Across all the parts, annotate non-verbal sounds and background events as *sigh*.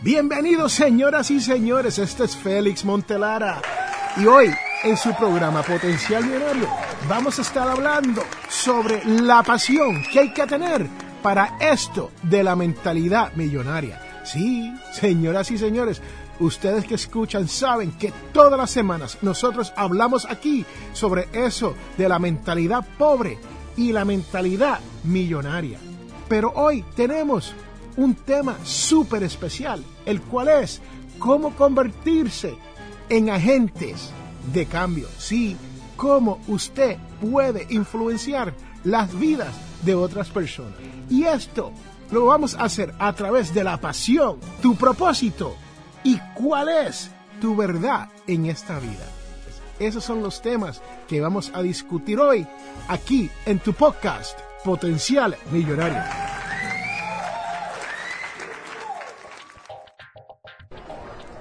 Bienvenidos señoras y señores, este es Félix Montelara y hoy en su programa Potencial Millonario vamos a estar hablando sobre la pasión que hay que tener para esto de la mentalidad millonaria. Sí, señoras y señores, ustedes que escuchan saben que todas las semanas nosotros hablamos aquí sobre eso de la mentalidad pobre y la mentalidad millonaria. Pero hoy tenemos un tema súper especial, el cual es cómo convertirse en agentes de cambio. Sí, cómo usted puede influenciar las vidas de otras personas. Y esto lo vamos a hacer a través de la pasión, tu propósito y cuál es tu verdad en esta vida. Esos son los temas que vamos a discutir hoy aquí en tu podcast Potencial Millonario.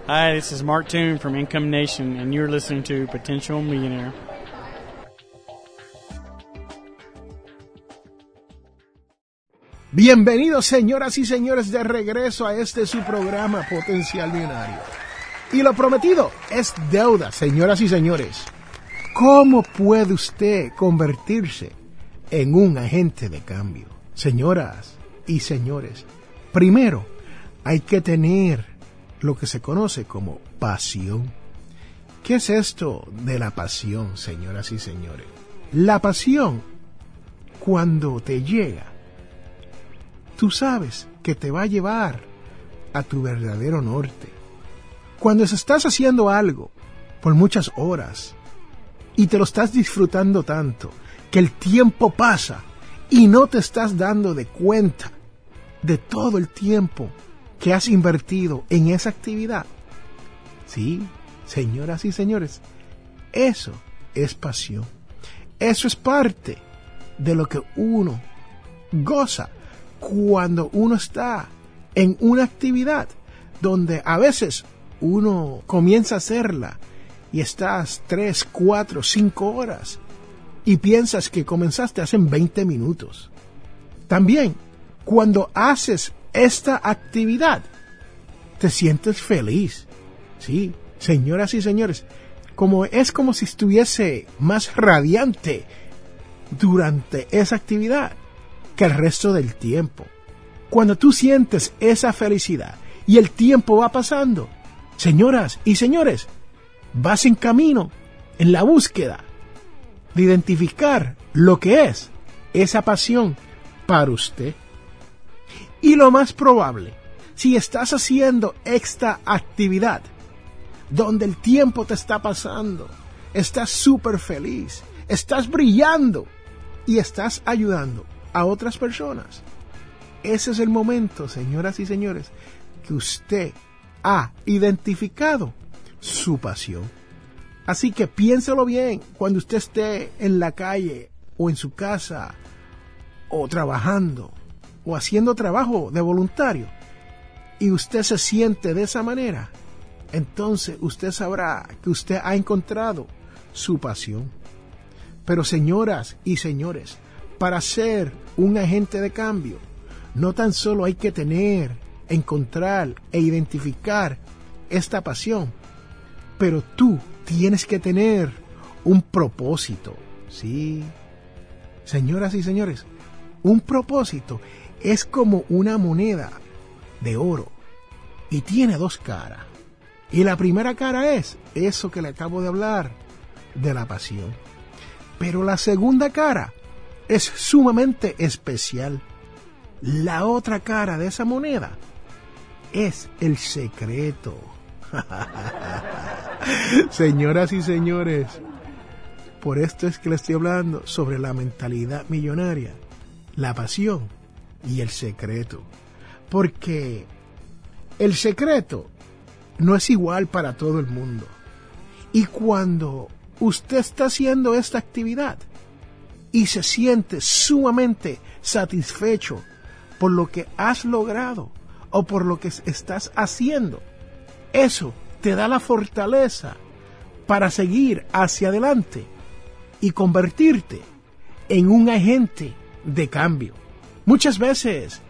Hi, this is Mark Toon from Income Nation, and you're listening to Potential Millionaire. Bienvenidos señoras y señores de regreso a este su programa Potencial Millonario. Y lo prometido es deuda, señoras y señores. ¿Cómo puede usted convertirse en un agente de cambio? Señoras y señores, primero hay que tener lo que se conoce como pasión. ¿Qué es esto de la pasión, señoras y señores? La pasión, cuando te llega, tú sabes que te va a llevar a tu verdadero norte. Cuando estás haciendo algo por muchas horas y te lo estás disfrutando tanto que el tiempo pasa y no te estás dando de cuenta de todo el tiempo que has invertido en esa actividad. Sí, señoras y señores, eso es pasión. Eso es parte de lo que uno goza cuando uno está en una actividad donde a veces uno comienza a hacerla y estás 3, 4, 5 horas y piensas que comenzaste hace 20 minutos. También, cuando haces esta actividad, te sientes feliz. Sí, señoras y señores, como es como si estuviese más radiante durante esa actividad que el resto del tiempo. Cuando tú sientes esa felicidad y el tiempo va pasando, señoras y señores, vas en camino en la búsqueda de identificar lo que es esa pasión para usted. Y lo más probable, si estás haciendo esta actividad, donde el tiempo te está pasando, estás súper feliz, estás brillando y estás ayudando a otras personas. Ese es el momento, señoras y señores, que usted ha identificado su pasión. Así que piénselo bien cuando usted esté en la calle o en su casa o trabajando o haciendo trabajo de voluntario y usted se siente de esa manera, entonces usted sabrá que usted ha encontrado su pasión. Pero señoras y señores, para ser un agente de cambio, no tan solo hay que tener, encontrar e identificar esta pasión, pero tú tienes que tener un propósito. Sí, señoras y señores, un propósito es como una moneda de oro y tiene dos caras. Y la primera cara es eso que le acabo de hablar de la pasión. Pero la segunda cara es sumamente especial. La otra cara de esa moneda es el secreto. *laughs* Señoras y señores, por esto es que le estoy hablando sobre la mentalidad millonaria, la pasión y el secreto. Porque el secreto no es igual para todo el mundo. Y cuando usted está haciendo esta actividad y se siente sumamente satisfecho por lo que has logrado o por lo que estás haciendo, eso te da la fortaleza para seguir hacia adelante y convertirte en un agente de cambio. Muchas veces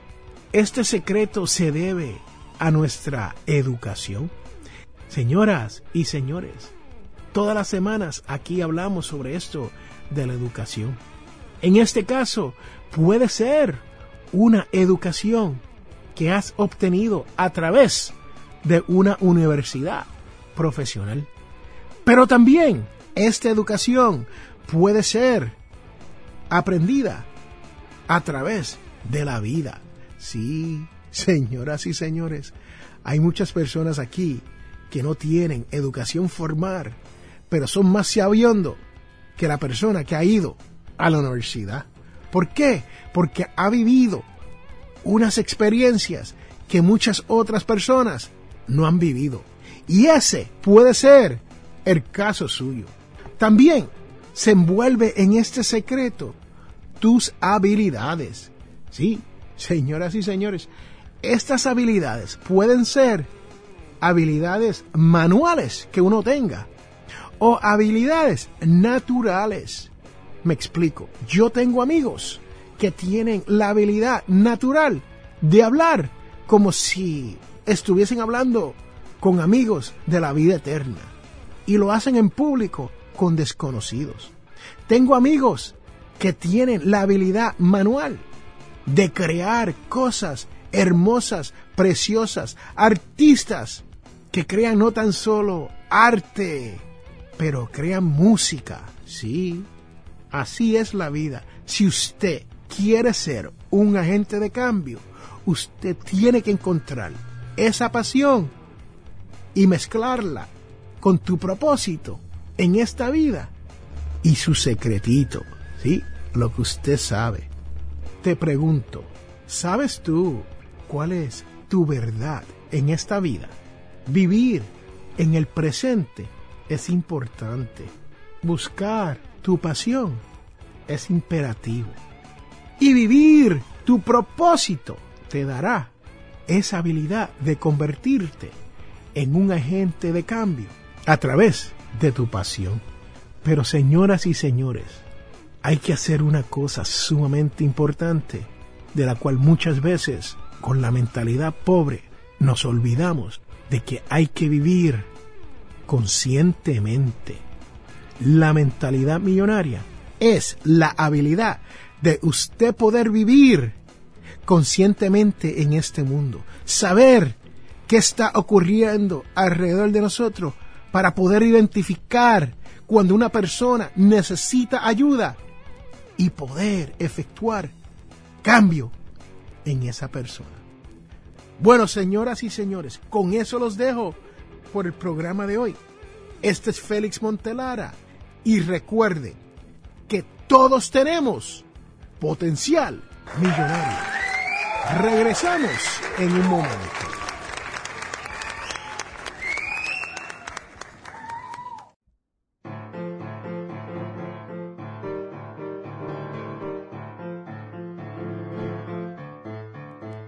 este secreto se debe a nuestra educación. Señoras y señores, todas las semanas aquí hablamos sobre esto de la educación. En este caso, puede ser una educación que has obtenido a través de una universidad profesional. Pero también esta educación puede ser aprendida a través de la vida. Sí, señoras y señores, hay muchas personas aquí que no tienen educación formal, pero son más sabiondos que la persona que ha ido a la universidad. ¿Por qué? Porque ha vivido unas experiencias que muchas otras personas no han vivido. Y ese puede ser el caso suyo. También se envuelve en este secreto tus habilidades. Sí, señoras y señores, estas habilidades pueden ser habilidades manuales que uno tenga o habilidades naturales. Me explico, yo tengo amigos que tienen la habilidad natural de hablar como si estuviesen hablando con amigos de la vida eterna y lo hacen en público con desconocidos. Tengo amigos que tienen la habilidad manual de crear cosas hermosas, preciosas, artistas que crean no tan solo arte, pero crean música. Sí, así es la vida. Si usted quiere ser un agente de cambio, usted tiene que encontrar esa pasión y mezclarla con tu propósito en esta vida y su secretito, ¿sí? Lo que usted sabe. Te pregunto, ¿sabes tú cuál es tu verdad en esta vida? Vivir en el presente es importante. Buscar tu pasión es imperativo. Y vivir tu propósito te dará esa habilidad de convertirte en un agente de cambio a través de tu pasión. Pero señoras y señores, hay que hacer una cosa sumamente importante, de la cual muchas veces, con la mentalidad pobre, nos olvidamos de que hay que vivir conscientemente. La mentalidad millonaria es la habilidad de usted poder vivir conscientemente en este mundo, saber qué está ocurriendo alrededor de nosotros para poder identificar cuando una persona necesita ayuda y poder efectuar cambio en esa persona. Bueno, señoras y señores, con eso los dejo por el programa de hoy. Este es Félix Montelara y recuerde que todos tenemos potencial millonario. Regresamos en un momento.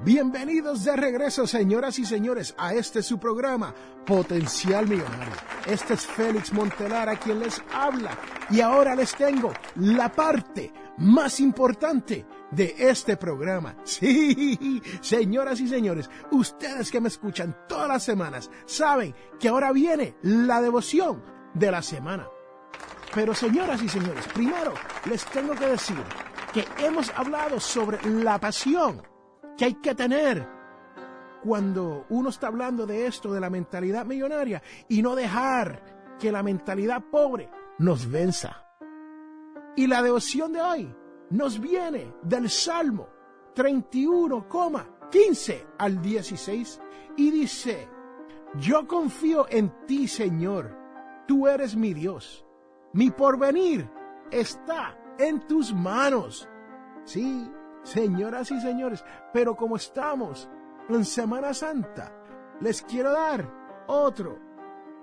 Bienvenidos de regreso, señoras y señores, a este su programa, Potencial Millonario. Este es Félix Montelar a quien les habla. Y ahora les tengo la parte más importante de este programa. *laughs* Sí, señoras y señores, ustedes que me escuchan todas las semanas saben que ahora viene la devoción de la semana. Pero señoras y señores, primero les tengo que decir que hemos hablado sobre la pasión que hay que tener cuando uno está hablando de esto, de la mentalidad millonaria, y no dejar que la mentalidad pobre nos venza. Y la devoción de hoy nos viene del Salmo 31,15 al 16 y dice, yo confío en ti, Señor, tú eres mi Dios, mi porvenir está en tus manos. Sí, señoras y señores, pero como estamos en Semana Santa, les quiero dar otro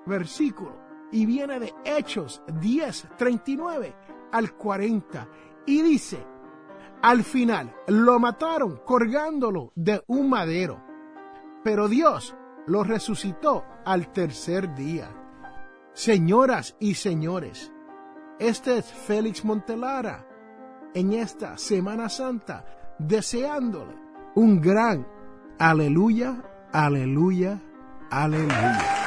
versículo y viene de Hechos 10, 39 al 40 y dice, al final lo mataron colgándolo de un madero, pero Dios lo resucitó al tercer día. Señoras y señores, este es Félix Montelara en esta Semana Santa, deseándole un gran aleluya, aleluya, aleluya.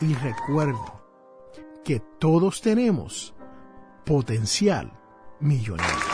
Y recuerden que todos tenemos potencial millonario.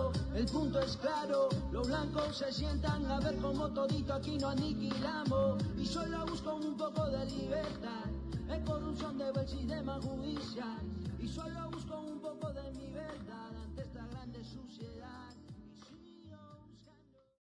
El punto es claro, los blancos se sientan a ver cómo todito aquí no aniquilamos. Y solo busco un poco de libertad, es corrupción de bel sistema judicial. Y solo busco un poco de